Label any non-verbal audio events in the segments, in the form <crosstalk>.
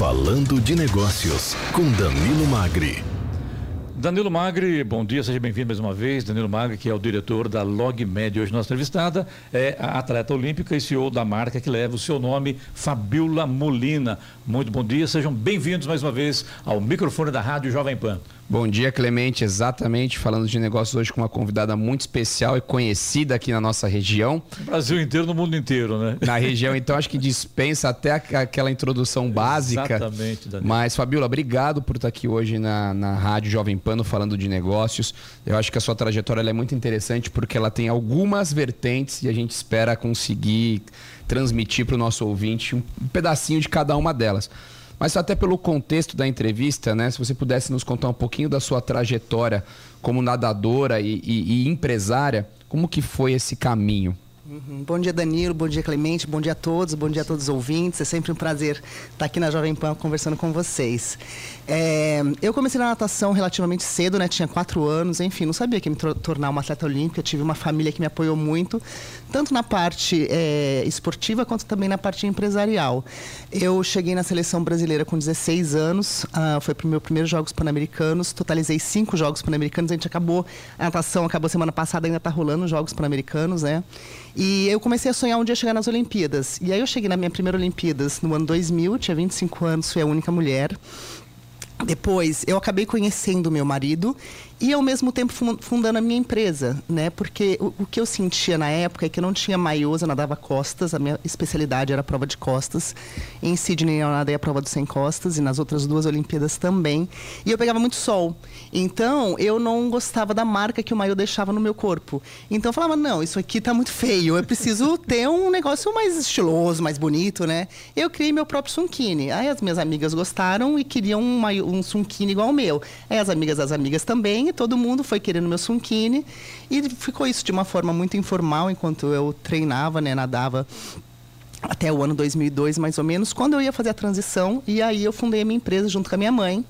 Falando de Negócios, com Danilo Magri. Danilo Magri, bom dia, seja bem-vindo mais uma vez. Danilo Magri, que é o diretor da LogMed. Hoje nossa entrevistada é a atleta olímpica e CEO da marca que leva o seu nome, Fabiola Molina. Muito bom dia, sejam bem-vindos mais uma vez ao microfone da Rádio Jovem Pan. Bom dia, Clemente. Exatamente, falando de negócios hoje com uma convidada muito especial e conhecida aqui na nossa região. No Brasil inteiro, no mundo inteiro, né? Na região, então, acho que dispensa até aquela introdução básica. Exatamente, Danilo. Mas, Fabiola, obrigado por estar aqui hoje na, na Rádio Jovem Pano falando de negócios. Eu acho que a sua trajetória é muito interessante porque ela tem algumas vertentes e a gente espera conseguir transmitir para o nosso ouvinte um pedacinho de cada uma delas. Mas até pelo contexto da entrevista, né? Se você pudesse nos contar um pouquinho da sua trajetória como nadadora e, e, e empresária, como que foi esse caminho? Uhum. Bom dia, Danilo. Bom dia, Clemente. Bom dia a todos. Bom dia a todos os ouvintes. É sempre um prazer estar aqui na Jovem Pan conversando com vocês. É, eu comecei na natação relativamente cedo, né? Tinha quatro anos. Enfim, não sabia que ia me tornar uma atleta olímpica. tive uma família que me apoiou muito, tanto na parte é, esportiva quanto também na parte empresarial. Eu cheguei na seleção brasileira com 16 anos. Uh, foi para meu primeiro Jogos Pan-Americanos. Totalizei cinco Jogos Pan-Americanos. A gente acabou, a natação acabou semana passada, ainda está rolando os Jogos Pan-Americanos, né? E eu comecei a sonhar um dia chegar nas Olimpíadas. E aí eu cheguei na minha primeira Olimpíadas no ano 2000, tinha 25 anos, fui a única mulher. Depois, eu acabei conhecendo meu marido e ao mesmo tempo fundando a minha empresa, né? Porque o, o, que eu sentia na época é que eu não tinha maiôs, eu nadava costas, a minha especialidade era a prova de costas. Em Sydney eu nadei a prova dos 100 costas e nas outras duas Olimpíadas também. E eu pegava muito sol. Então, eu não gostava da marca que o maiô deixava no meu corpo. Então eu falava, não, isso aqui tá muito feio, eu preciso <laughs> ter um negócio mais estiloso, mais bonito, né? Eu criei meu próprio sunkini. Aí as minhas amigas gostaram e queriam um, um sunkini igual ao meu. Aí as amigas das amigas também todo mundo foi querendo meu sunkini. E ficou isso de uma forma muito informal enquanto eu treinava, né, nadava até o ano 2002 mais ou menos, quando eu ia fazer a transição e aí eu fundei a minha empresa junto com a minha mãe.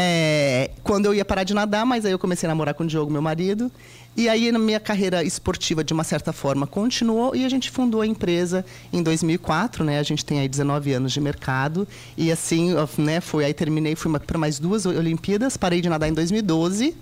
É, quando eu ia parar de nadar, mas aí eu comecei a namorar com o Diogo, meu marido. E aí na minha carreira esportiva, de uma certa forma, continuou e a gente fundou a empresa em 2004, né? A gente tem aí 19 anos de mercado. E assim, né, foi aí terminei, fui para mais duas Olimpíadas, parei de nadar em 2012.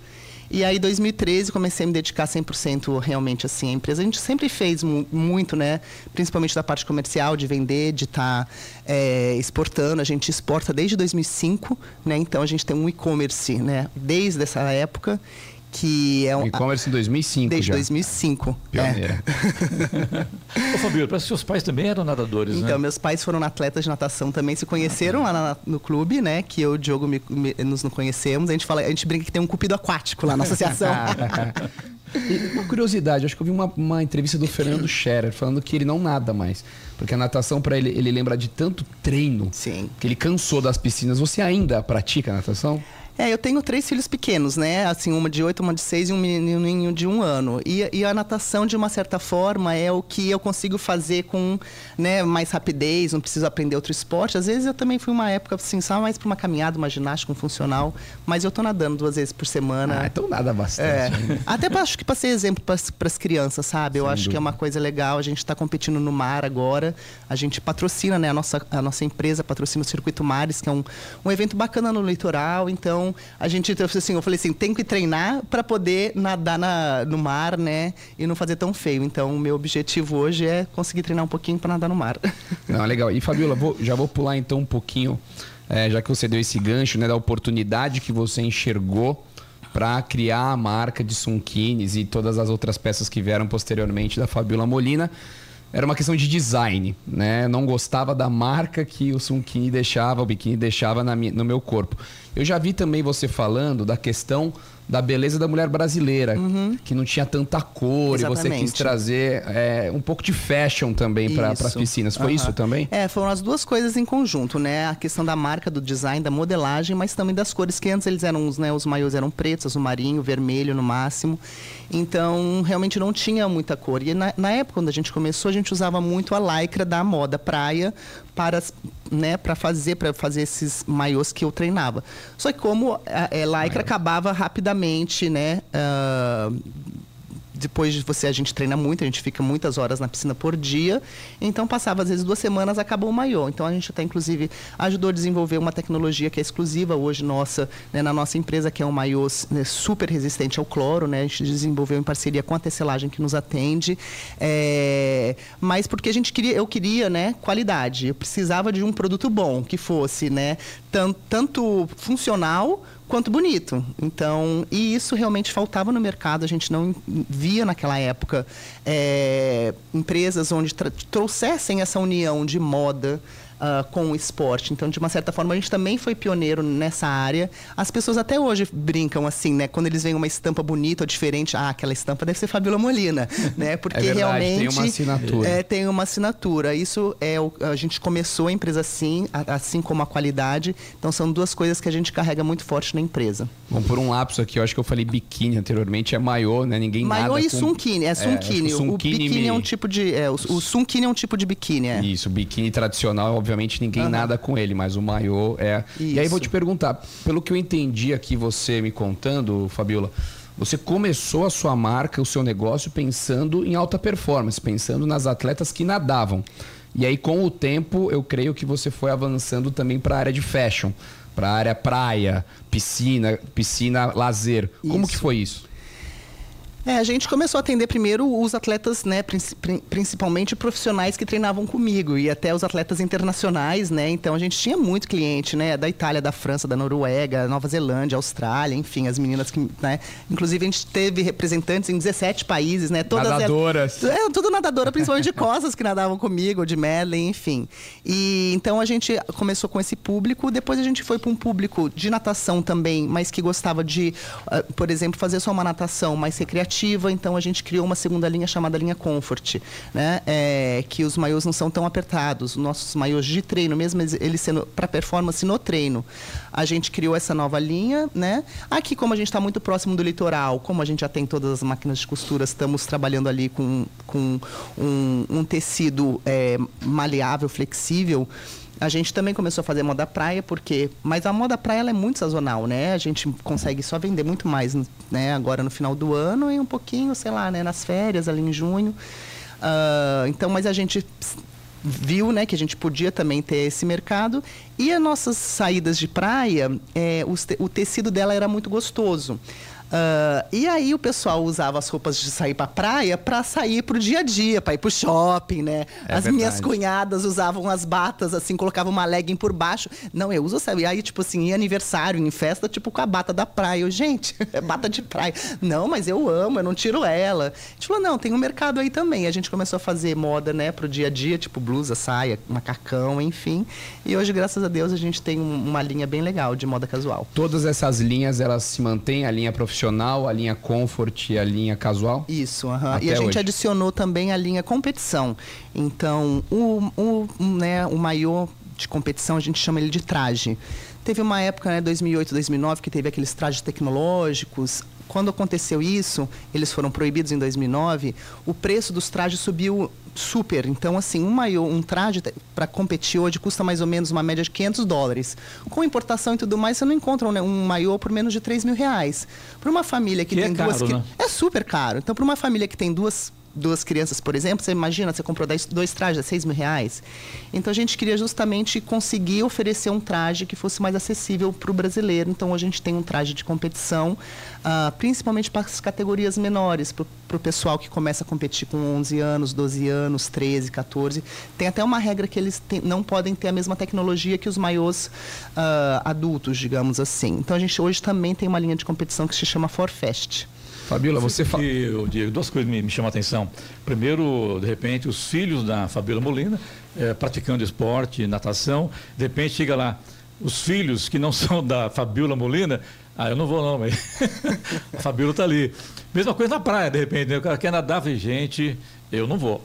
E aí, em 2013, comecei a me dedicar 100% realmente assim à empresa. A gente sempre fez muito, né? Principalmente da parte comercial, de vender, de estar tá, é, exportando. A gente exporta desde 2005, né? Então, a gente tem um e-commerce, né? Desde essa época que é um e-commerce em 2005 desde já. 2005 pioneira é. <laughs> Ô Fabio, parece que seus pais também eram nadadores então né? meus pais foram atletas de natação também se conheceram lá na, no clube né que eu e o Diogo me, me, nos não conhecemos a gente fala a gente brinca que tem um cupido aquático lá na associação <laughs> e, uma curiosidade acho que eu vi uma, uma entrevista do Fernando Scherer falando que ele não nada mais porque a natação para ele ele lembra de tanto treino Sim. que ele cansou das piscinas você ainda pratica natação é, eu tenho três filhos pequenos, né? Assim, uma de oito, uma de seis e um menininho de um ano. E, e, a natação, de uma certa forma, é o que eu consigo fazer com né, mais rapidez, não preciso aprender outro esporte. Às vezes eu também fui uma época, assim, só mais para uma caminhada, uma ginástica, um funcional. Mas eu tô nadando duas vezes por semana. Ah, então nada bastante. É. <laughs> Até pra, acho que para ser exemplo para as crianças, sabe? Eu Sem acho dúvida. que é uma coisa legal. A gente está competindo no mar agora. A gente patrocina, né? A nossa, a nossa empresa patrocina o Circuito Mares, que é um, um evento bacana no litoral. Então, então, a gente, assim, eu falei assim, tem que treinar para poder nadar na, no mar, né? E não fazer tão feio. Então, o meu objetivo hoje é conseguir treinar um pouquinho para nadar no mar. Não, <laughs> legal. E, Fabiola, vou, já vou pular então um pouquinho, é, já que você deu esse gancho, né? Da oportunidade que você enxergou para criar a marca de Sunkines e todas as outras peças que vieram posteriormente da Fabiola Molina era uma questão de design, né? não gostava da marca que o Sunkini deixava, o biquíni deixava na no meu corpo. Eu já vi também você falando da questão da beleza da mulher brasileira, uhum. que não tinha tanta cor Exatamente. e você quis trazer é, um pouco de fashion também para as piscinas. Foi uhum. isso também? É, foram as duas coisas em conjunto, né? A questão da marca, do design, da modelagem, mas também das cores que antes eles eram, os, né, os maiôs eram pretos, azul marinho, vermelho no máximo. Então, realmente não tinha muita cor. E na, na época, quando a gente começou, a gente usava muito a lycra da moda praia para né, para fazer para fazer esses maiôs que eu treinava. Só que como a, a lycra acabava rapidamente, né, uh, depois de você, a gente treina muito, a gente fica muitas horas na piscina por dia. Então, passava às vezes duas semanas, acabou o maiô. Então, a gente até, inclusive, ajudou a desenvolver uma tecnologia que é exclusiva hoje nossa, né, na nossa empresa, que é um maiô né, super resistente ao cloro, né? A gente desenvolveu em parceria com a tecelagem que nos atende. É, mas porque a gente queria, eu queria, né, qualidade. Eu precisava de um produto bom, que fosse, né, tanto, tanto funcional quanto bonito. Então, e isso realmente faltava no mercado. A gente não via naquela época é, empresas onde trouxessem essa união de moda uh, com o esporte. Então, de uma certa forma, a gente também foi pioneiro nessa área. As pessoas até hoje brincam assim, né? Quando eles veem uma estampa bonita ou diferente, ah, aquela estampa deve ser Fabiola Molina, <laughs> né? Porque é verdade, realmente tem uma assinatura. É, tem uma assinatura. Isso é o, a gente começou a empresa assim, assim como a qualidade. Então, são duas coisas que a gente carrega muito forte na empresa. Bom, por um lapso aqui, eu acho que eu falei biquíni anteriormente, é maiô, né? Ninguém maiô nada e com... sunkini, é sunkini. É, o biquíni me... é um tipo de, é, o, o sunkini é um tipo de biquíni, é. Isso, biquíni tradicional, obviamente ninguém uhum. nada com ele, mas o maiô é. Isso. E aí vou te perguntar, pelo que eu entendi aqui você me contando, Fabiola, você começou a sua marca, o seu negócio pensando em alta performance, pensando nas atletas que nadavam. E aí, com o tempo, eu creio que você foi avançando também para a área de fashion, para a área praia, piscina, piscina, lazer. Como isso. que foi isso? É, a gente começou a atender primeiro os atletas, né, principalmente profissionais que treinavam comigo e até os atletas internacionais, né? Então a gente tinha muito cliente, né, da Itália, da França, da Noruega, Nova Zelândia, Austrália, enfim, as meninas que, né, inclusive a gente teve representantes em 17 países, né, todas nadadoras. É, tudo nadadora, principalmente de costas que nadavam comigo, de medley, enfim. E então a gente começou com esse público, depois a gente foi para um público de natação também, mas que gostava de, uh, por exemplo, fazer só uma natação mais recreativa então a gente criou uma segunda linha chamada linha Comfort, né? É, que os maiôs não são tão apertados, os nossos maiôs de treino, mesmo eles sendo para performance no treino. A gente criou essa nova linha, né? Aqui, como a gente está muito próximo do litoral, como a gente já tem todas as máquinas de costura, estamos trabalhando ali com, com um, um tecido é, maleável, flexível. A gente também começou a fazer moda praia, porque. Mas a moda praia ela é muito sazonal, né? A gente consegue só vender muito mais, né? Agora no final do ano e um pouquinho, sei lá, né? Nas férias, ali em junho. Uh, então, mas a gente viu, né, que a gente podia também ter esse mercado. E as nossas saídas de praia, é, o tecido dela era muito gostoso. Uh, e aí o pessoal usava as roupas de sair pra praia para sair pro dia a dia, para ir pro shopping, né? É as verdade. minhas cunhadas usavam as batas, assim, colocavam uma legging por baixo. Não, eu uso, sabe? Aí, tipo assim, em aniversário, em festa, tipo, com a bata da praia. Eu, gente, <laughs> é bata de praia. Não, mas eu amo, eu não tiro ela. A gente falou, não, tem um mercado aí também. A gente começou a fazer moda, né, pro dia a dia, tipo blusa, saia, macacão, enfim. E hoje, graças a Deus, a gente tem uma linha bem legal de moda casual. Todas essas linhas, elas se mantêm, a linha profissional profissional, a linha comfort e a linha casual? Isso, e a gente hoje. adicionou também a linha competição. Então, o, o, né, o maior de competição, a gente chama ele de traje. Teve uma época, né, 2008, 2009, que teve aqueles trajes tecnológicos. Quando aconteceu isso, eles foram proibidos em 2009, o preço dos trajes subiu super. Então, assim, um maiô, um traje para competir hoje custa mais ou menos uma média de 500 dólares. Com importação e tudo mais, você não encontra um, um maiô por menos de 3 mil reais. Para uma família que, que tem é duas... Caro, né? É super caro. Então, para uma família que tem duas duas crianças, por exemplo, você imagina, você comprou dois trajes a seis mil reais. Então a gente queria justamente conseguir oferecer um traje que fosse mais acessível para o brasileiro. Então a gente tem um traje de competição, uh, principalmente para as categorias menores, para o pessoal que começa a competir com 11 anos, 12 anos, 13, 14. Tem até uma regra que eles tem, não podem ter a mesma tecnologia que os maiôs uh, adultos, digamos assim. Então a gente hoje também tem uma linha de competição que se chama Forfest. Fabiola, você fala. Diego, duas coisas me, me chamam a atenção. Primeiro, de repente, os filhos da Fabiola Molina, é, praticando esporte, natação, de repente chega lá, os filhos que não <laughs> são da Fabiola Molina, ah, eu não vou não, mas <laughs> a Fabiola está ali. Mesma coisa na praia, de repente, né? o cara quer nadar, vem gente, eu não vou.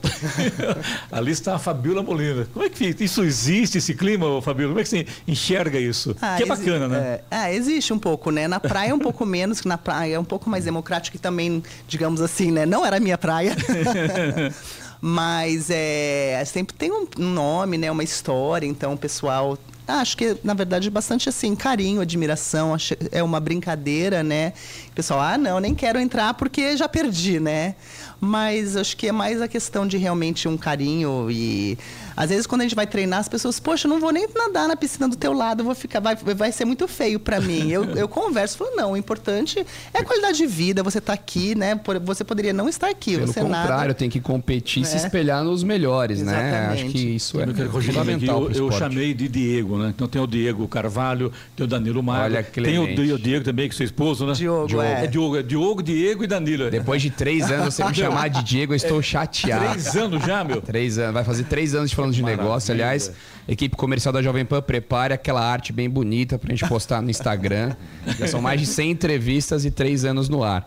<laughs> Ali está a Fabiola Molina. Como é que isso existe, esse clima, Fabiola? Como é que você enxerga isso? Ah, que é bacana, né? É, é, existe um pouco, né? Na praia é um pouco menos, que na praia é um pouco mais <laughs> democrático e também, digamos assim, né? Não era a minha praia. <laughs> Mas é, sempre tem um nome, né? Uma história, então o pessoal acho que, na verdade, bastante assim, carinho, admiração, é uma brincadeira, né? O pessoal, ah, não, nem quero entrar porque já perdi, né? Mas acho que é mais a questão de realmente um carinho e às vezes quando a gente vai treinar as pessoas, poxa, eu não vou nem nadar na piscina do teu lado, vou ficar, vai, vai ser muito feio pra mim. Eu, eu converso, falo, não, o importante é a qualidade de vida, você tá aqui, né? Você poderia não estar aqui, Pelo você contrário, nada. tem que competir e se Né? espelhar nos melhores, né? Exatamente. Acho que isso é que fundamental eu, eu chamei de Diego, né? Então tem o Diego Carvalho, tem o Danilo. Olha, tem o, Diego também, que é seu esposo, né? Diogo, é. É Diogo, é Diogo, Diego e Danilo. Depois de três anos você me chamar de Diego, eu estou chateado. Três anos já, meu. Três anos, vai fazer três anos de falando de Maravilha. negócio. Aliás, equipe comercial da Jovem Pan, prepare aquela arte bem bonita pra gente postar no Instagram. <laughs> Já são mais de 100 entrevistas e três anos no ar.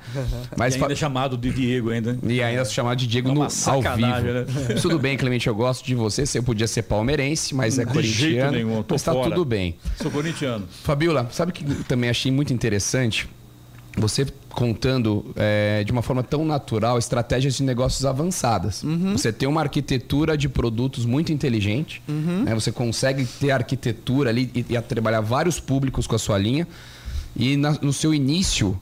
Mas E fa- ainda é chamado de Diego ainda. E ainda sou chamado de Diego É no, ao vivo. né? Tudo bem, Clemente, eu gosto de você. Você podia ser palmeirense, mas é De corintiano. jeito nenhum, mas tá fora. tudo bem. Sou corintiano. Fabiola, sabe o que também achei muito interessante? Você contando é, de uma forma tão natural estratégias de negócios avançadas. Você tem uma arquitetura de produtos muito inteligente, né? você consegue ter arquitetura ali e, e trabalhar vários públicos com a sua linha. E na- no seu início,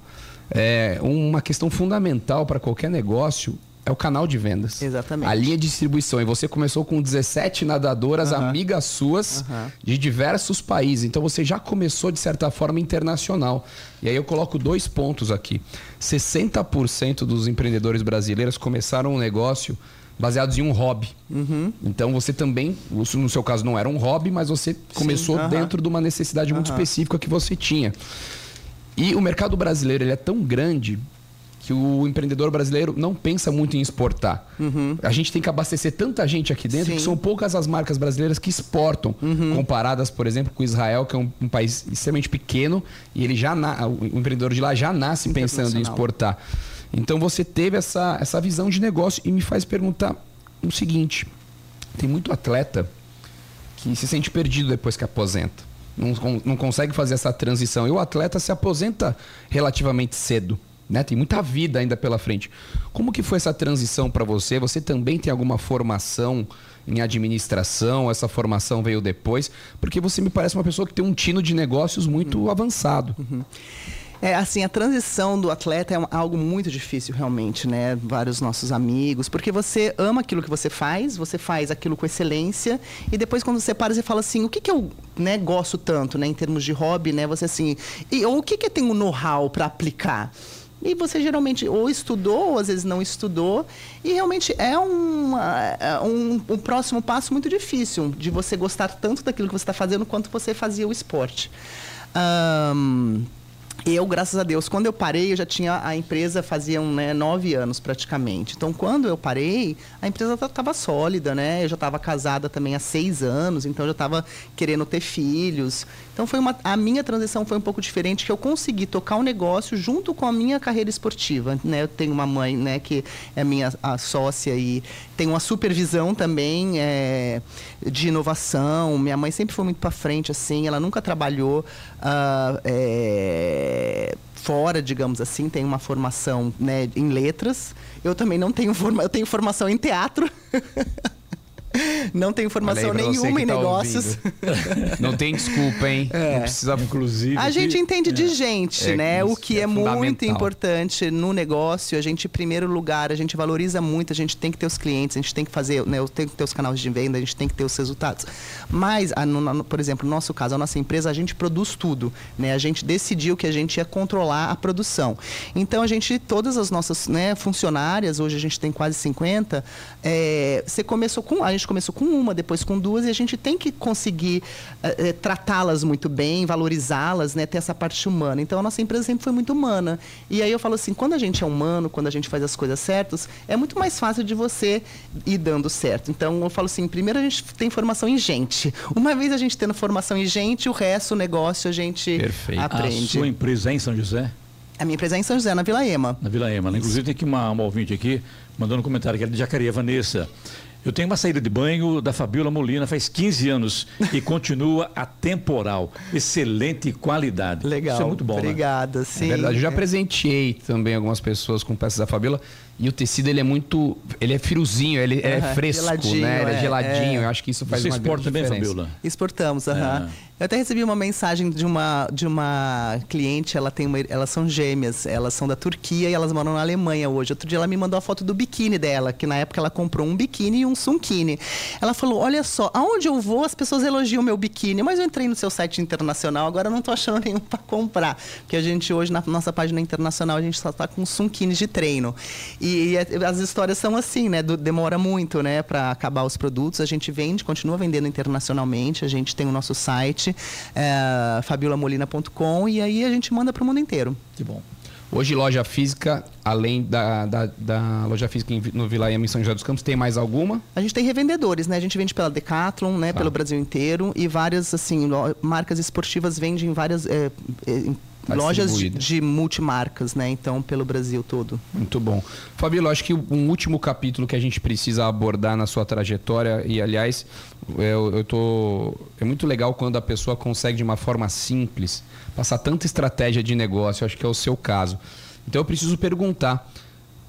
é, uma questão fundamental para qualquer negócio é o canal de vendas. Exatamente. A linha de distribuição. E você começou com 17 nadadoras amigas suas Aham. de diversos países. Então você já começou, de certa forma, internacional. E aí eu coloco dois pontos aqui. 60% dos empreendedores brasileiros começaram um negócio baseados em um hobby. Então você também, no seu caso não era um hobby, mas você começou aham. dentro de uma necessidade muito específica que você tinha. E o mercado brasileiro ele é tão grande que o empreendedor brasileiro não pensa muito em exportar. A gente tem que abastecer tanta gente aqui dentro Sim. que são poucas as marcas brasileiras que exportam, comparadas, por exemplo, com Israel, que é um, um país extremamente pequeno e ele já na- o empreendedor de lá já nasce pensando em exportar. Então você teve essa, essa visão de negócio e me faz perguntar o seguinte: tem muito atleta que se sente perdido depois que aposenta. Não, não consegue fazer essa transição. E o atleta se aposenta relativamente cedo. Né? Tem muita vida ainda pela frente. Como que foi essa transição para você? Você também tem alguma formação em administração? Essa formação veio depois? Porque você me parece uma pessoa que tem um tino de negócios muito avançado. É, assim, a transição do atleta é algo muito difícil, realmente, né? Vários nossos amigos, porque você ama aquilo que você faz, você faz aquilo com excelência, e depois quando você para, você fala assim, o que, que eu né, gosto tanto, né? Em termos de hobby, né? Você assim, e, ou o que, que eu tenho know-how para aplicar? E você geralmente ou estudou, ou às vezes não estudou. E realmente é uma- é um, um próximo passo muito difícil de você gostar tanto daquilo que você está fazendo quanto você fazia o esporte. Ahn, eu, graças a Deus, quando eu parei, eu já tinha a empresa faziam né, nove anos praticamente. Então, quando eu parei, a empresa estava sólida, né? Eu já estava casada também há seis anos, então eu já estava querendo ter filhos. Então, foi uma, a minha transição foi um pouco diferente, que eu consegui tocar o negócio junto com a minha carreira esportiva. Né? Eu tenho uma mãe, né, que é minha sócia e tem uma supervisão também é, de inovação. Minha mãe sempre foi muito para frente, assim. Ela nunca trabalhou ah, é, fora, digamos assim. Tem uma formação né, em letras. Eu também não tenho forma, eu tenho formação em teatro. <laughs> não tenho formação Olha aí pra você nenhuma que em tá negócios. Não tem desculpa, hein? Não precisa. Inclusive. A que- gente entende de gente, É, né? O que é é, muito importante no negócio, a gente, em primeiro lugar, a gente valoriza muito, a gente tem que ter os clientes, a gente tem que fazer, né? Tem que ter os canais de venda, a gente tem que ter os resultados. Mas, a- no- no- por exemplo, no nosso caso, a nossa empresa, a gente produz tudo, né? A gente decidiu que a gente ia controlar a produção. Então, a gente, todas as nossas né, funcionárias, hoje a gente tem quase 50, é, você começou com, a gente começou com uma, depois com duas, e a gente tem que conseguir eh, tratá-las muito bem, valorizá-las, né, ter essa parte humana. Então a nossa empresa sempre foi muito humana. E aí eu falo assim, quando a gente é humano, quando a gente faz as coisas certas, é muito mais fácil de você ir dando certo. Então eu falo assim, primeiro a gente tem formação em gente. <laughs> Uma vez a gente tendo formação em gente, o resto, o negócio, a gente Perfeito. A A aprende. sua empresa é em São José? A minha empresa é em São José, na Vila Ema. Na Vila Ema. né? Inclusive tem aqui uma, uma ouvinte aqui, mandando um comentário que é de Jacareí, Vanessa. Eu tenho uma saída de banho da Fabiola Molina faz 15 anos e <laughs> continua atemporal. Excelente qualidade. Legal. Isso é muito bom, né? Obrigada, sim. É verdade, eu já É. presenteei também algumas pessoas com peças da Fabiola E o tecido, ele é muito. Ele é friozinho, ele, ele é fresco, geladinho, né? Ele é, é, geladinho. é. Eu acho que isso faz Você uma exporta grande também, diferença. Fabiola? Exportamos, aham. Eu até recebi uma mensagem de uma, de uma cliente, ela tem uma, elas são gêmeas, elas são da Turquia e elas moram na Alemanha hoje. Outro dia ela me mandou a foto do biquíni dela, que na época ela comprou um biquíni e um sunkini. Ela falou: Olha só, aonde eu vou as pessoas elogiam meu biquíni, mas eu entrei no seu site internacional, agora não tô achando nenhum para comprar. Porque a gente hoje, na nossa página internacional, a gente só tá com sunkini de treino. E, e as histórias são assim, né? Do- demora muito, né, para acabar os produtos. A gente vende, continua vendendo internacionalmente. A gente tem o nosso site, é, fabiolamolina.com, e aí a gente manda para o mundo inteiro. Que bom. Hoje, loja física, além da, da, da loja física no Vila Iama, em São José dos Campos, tem mais alguma? A gente tem revendedores, né? A gente vende pela Decathlon, né? Tá. Pelo Brasil inteiro e várias assim marcas esportivas vendem em várias é, é, Tá lojas de, de multimarcas, né? Então pelo Brasil todo. Muito bom. Fabíola, acho que um último capítulo que a gente precisa abordar na sua trajetória, e aliás, eu, eu tô. É muito legal quando a pessoa consegue de uma forma simples passar tanta estratégia de negócio, acho que é o seu caso. Então eu preciso perguntar: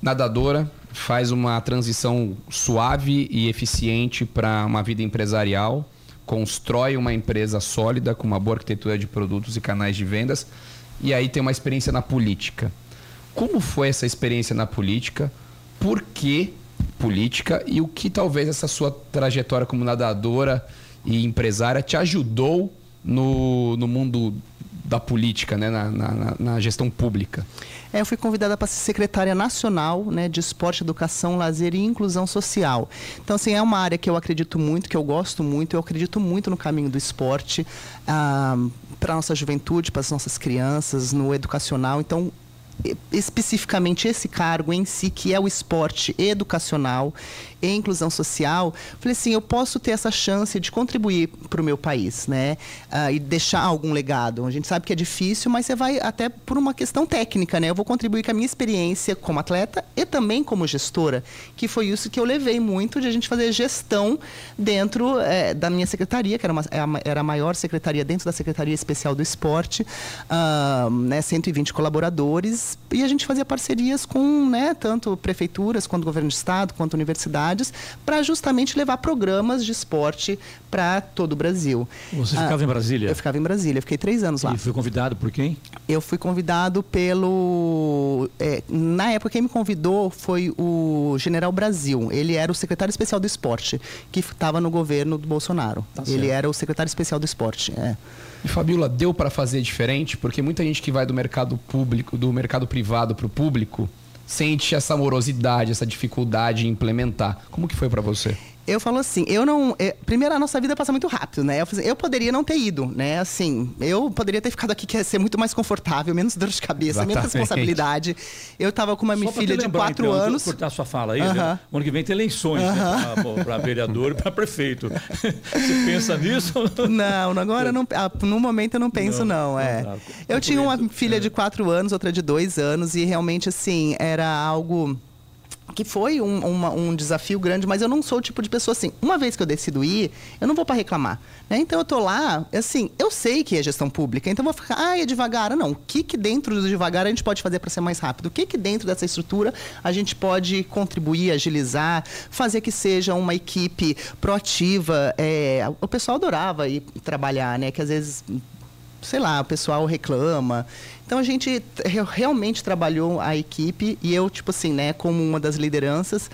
nadadora, faz uma transição suave e eficiente para uma vida empresarial, constrói uma empresa sólida com uma boa arquitetura de produtos e canais de vendas, e aí tem uma experiência na política. Como foi essa experiência na política? Por que política? E o que talvez essa sua trajetória como nadadora e empresária te ajudou no, no mundo da política, né? na, na- na- gestão pública? É, eu fui convidada para ser secretária nacional né, de esporte, educação, lazer e inclusão social. Então, assim, é uma área que eu acredito muito, que eu gosto muito, eu acredito muito no caminho do esporte para a nossa juventude, para as nossas crianças, no educacional. Então, especificamente esse cargo em si, que é o esporte educacional e inclusão social, falei assim, eu posso ter essa chance de contribuir para o meu país, né? Ah, e deixar algum legado. A gente sabe que é difícil, mas você vai até por uma questão técnica, né? Eu vou contribuir com a minha experiência como atleta e também como gestora, que foi isso que eu levei muito de a gente fazer gestão dentro eh, da minha secretaria, que era, uma- é era a maior secretaria dentro da Secretaria Especial do Esporte, ah, né, 120 colaboradores, e a gente fazia parcerias com né, tanto prefeituras, quanto governo de estado, quanto universidades, para justamente levar programas de esporte para todo o Brasil. Você Ah, ficava em Brasília? Eu ficava em Brasília, fiquei três anos lá. E foi convidado por quem? Eu fui convidado pelo. é, na época, quem me convidou foi o General Brasil. Ele era o secretário especial do esporte, que estava no governo do Bolsonaro. Tá Ele era o secretário especial do esporte. É. E Fabiola, deu para fazer diferente? Porque muita gente que vai do mercado público, do mercado privado para o público, sente essa morosidade, essa dificuldade em implementar. Como que foi para você? Eu falo assim, eu não. é, primeiro, a nossa vida passa muito rápido, né? Eu, assim, eu poderia não ter ido, né? Assim, eu poderia ter ficado aqui, que ia ser muito mais confortável, menos dor de cabeça, menos Exatamente. responsabilidade. Eu tava com uma minha filha te de lembrar, quatro então, anos. Vou cortar sua fala aí. Aham. né? O ano que vem tem eleições para vereador e para prefeito. <laughs> Você pensa nisso? Não, agora não, ah, no momento eu não penso Não, não, é. não dá. Eu tinha uma filha é. de quatro anos, outra de dois anos e realmente assim era algo que foi um, um desafio grande, mas eu não sou o tipo de pessoa assim. Uma vez que eu decido ir, eu não vou para reclamar. né? Então eu tô lá, assim, eu sei que é gestão pública, então eu vou ficar, ah, é devagar. Não, o que que dentro do devagar a gente pode fazer para ser mais rápido? O que que dentro dessa estrutura a gente pode contribuir, agilizar, fazer que seja uma equipe proativa? É, o pessoal adorava ir trabalhar, né? Que às vezes sei lá, o pessoal reclama. Então a gente re- realmente trabalhou a equipe e eu, tipo assim, né, como uma das lideranças.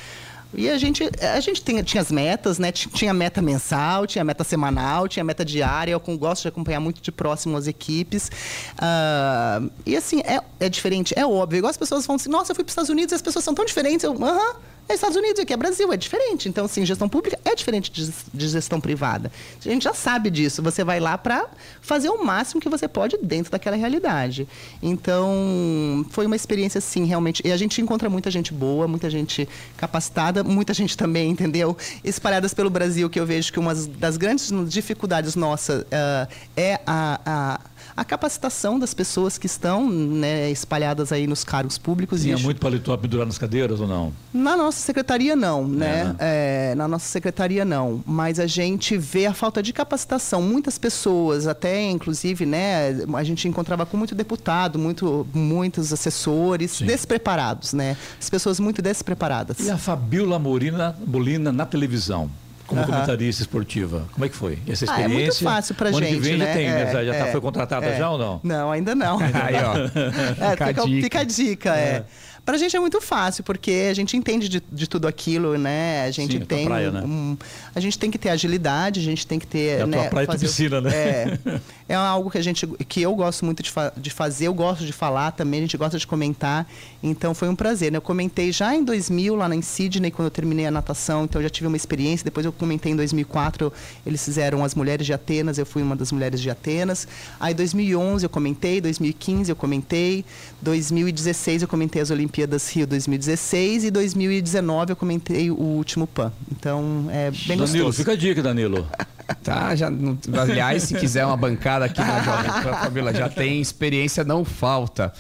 E a gente, a gente tem- tinha as metas, né? Ti- Tinha meta mensal, tinha meta semanal, tinha meta diária. Eu gosto de acompanhar muito de próximo as equipes. Ah, e assim, é, é diferente, é óbvio. Igual as pessoas falam assim, nossa, eu fui para os Estados Unidos e as pessoas são tão diferentes. Eu, aham, é Estados Unidos, aqui é Brasil, é diferente. Então, assim, gestão pública é diferente de, gestão privada. A gente já sabe disso. Você vai lá para fazer o máximo que você pode dentro daquela realidade. Então, foi uma experiência, assim, realmente. E a gente encontra muita gente boa, muita gente capacitada, muita gente também, entendeu? Espalhadas pelo Brasil, que eu vejo que uma das grandes dificuldades nossa ah, é a, a, a capacitação das pessoas que estão né, espalhadas aí nos cargos públicos. Tinha e muito paletó pendurado nas cadeiras ou não? na nossa secretaria não, né? É, na nossa secretaria não, mas a gente vê a falta de capacitação. Muitas pessoas, até inclusive, né? A gente encontrava com muito deputado, muito, muitos assessores Sim. despreparados, né? As pessoas muito despreparadas. E a Fabiola Molina, Molina na televisão? Como comentarista esportiva. Como é que foi? Essa Ah, é experiência? muito fácil pra gente, que vem né? já tem, É, né? Já, tá- é, foi contratada é. já ou não? Não, ainda não. <laughs> Aí, ó. <laughs> É, Fica fica, a dica, é. Pra gente é muito fácil, porque a gente entende de, de tudo aquilo, né? A gente Sim, é tem. praia, né? um- a gente tem que ter agilidade, a gente tem que ter. É a né, praia e tua fazer o- piscina, né? É. <laughs> É algo que a gente. que eu gosto muito de, fa- de fazer, eu gosto de falar também, a gente gosta de comentar. Então foi um prazer. Né? Eu comentei já em 2000, lá em Sydney, quando eu terminei a natação, então eu já tive uma experiência. Depois eu comentei em 2004, eles fizeram as mulheres de Atenas, eu fui uma das mulheres de Atenas. Aí 2011 eu comentei, 2015 eu comentei, 2016 eu comentei as Olimpíadas Rio 2016 e 2019 eu comentei o último PAN. Então é bem Danilo, gostoso. fica a dica, Danilo. <laughs> Tá, já, não- aliás, se quiser uma bancada aqui na Jovem Pan, Fabiola, já tem experiência, não falta.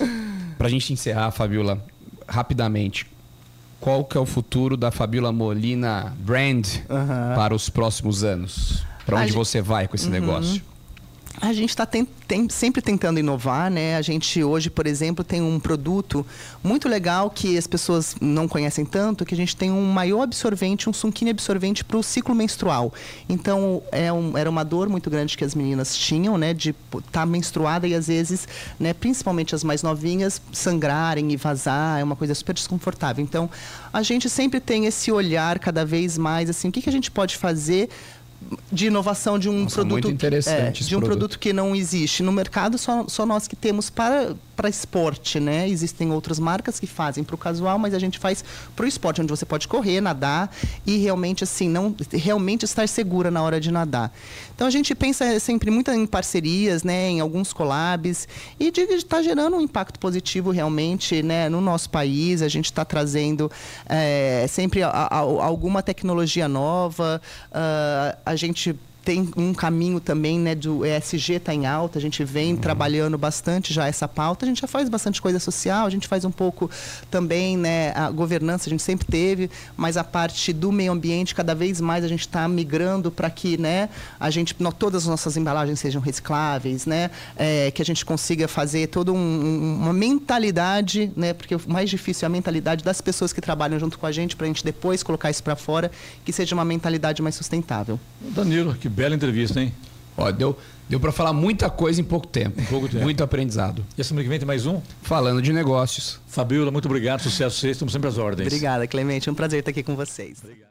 Pra gente encerrar, Fabiola, rapidamente, qual que é o futuro da Fabiola Molina Brand Aham. para os próximos anos? Pra A onde gente- você vai com esse negócio? A gente está sempre tentando inovar, né? A gente hoje, por exemplo, tem um produto muito legal que as pessoas não conhecem tanto, que a gente tem um maior absorvente, um sunquine absorvente para o ciclo menstrual. Então, é um- era uma dor muito grande que as meninas tinham, né? De estar menstruada e às vezes, né, principalmente as mais novinhas, sangrarem e vazar, é uma coisa super desconfortável. Então, a gente sempre tem esse olhar cada vez mais, assim, o que, que a gente pode fazer de inovação de um Nossa, produto muito interessante é, de um produto. produto que não existe. No mercado só, só nós que temos para para esporte né? Existem outras marcas que fazem para o casual mas a gente faz para o esporte onde você pode correr nadar e realmente assim não realmente estar segura na hora de nadar então a gente pensa sempre muito em parcerias né em alguns collabs e de estar gerando um impacto positivo realmente né no nosso país. A gente está trazendo é, sempre a- a- alguma tecnologia nova ah, a gente tem um caminho também, né, do ESG está em alta, a gente vem trabalhando bastante já essa pauta, a gente já faz bastante coisa social, a gente faz um pouco também, né, a governança a gente sempre teve, mas a parte do meio ambiente, cada vez mais a gente está migrando para que, né, a gente, todas as nossas embalagens sejam recicláveis, né, é, que a gente consiga fazer toda um- um- uma mentalidade, né, porque o mais difícil é a mentalidade das pessoas que trabalham junto com a gente, para a gente depois colocar isso para fora, que seja uma mentalidade mais sustentável. Danilo, que bela entrevista, hein? Ó, deu, deu para falar muita coisa em pouco tempo. Em pouco tempo. Muito aprendizado. E a semana que vem tem mais um? Falando de negócios. Fabiola, muito obrigado, sucesso, vocês estamos sempre às ordens. Obrigada, Clemente. É um prazer estar aqui com vocês. Obrigado.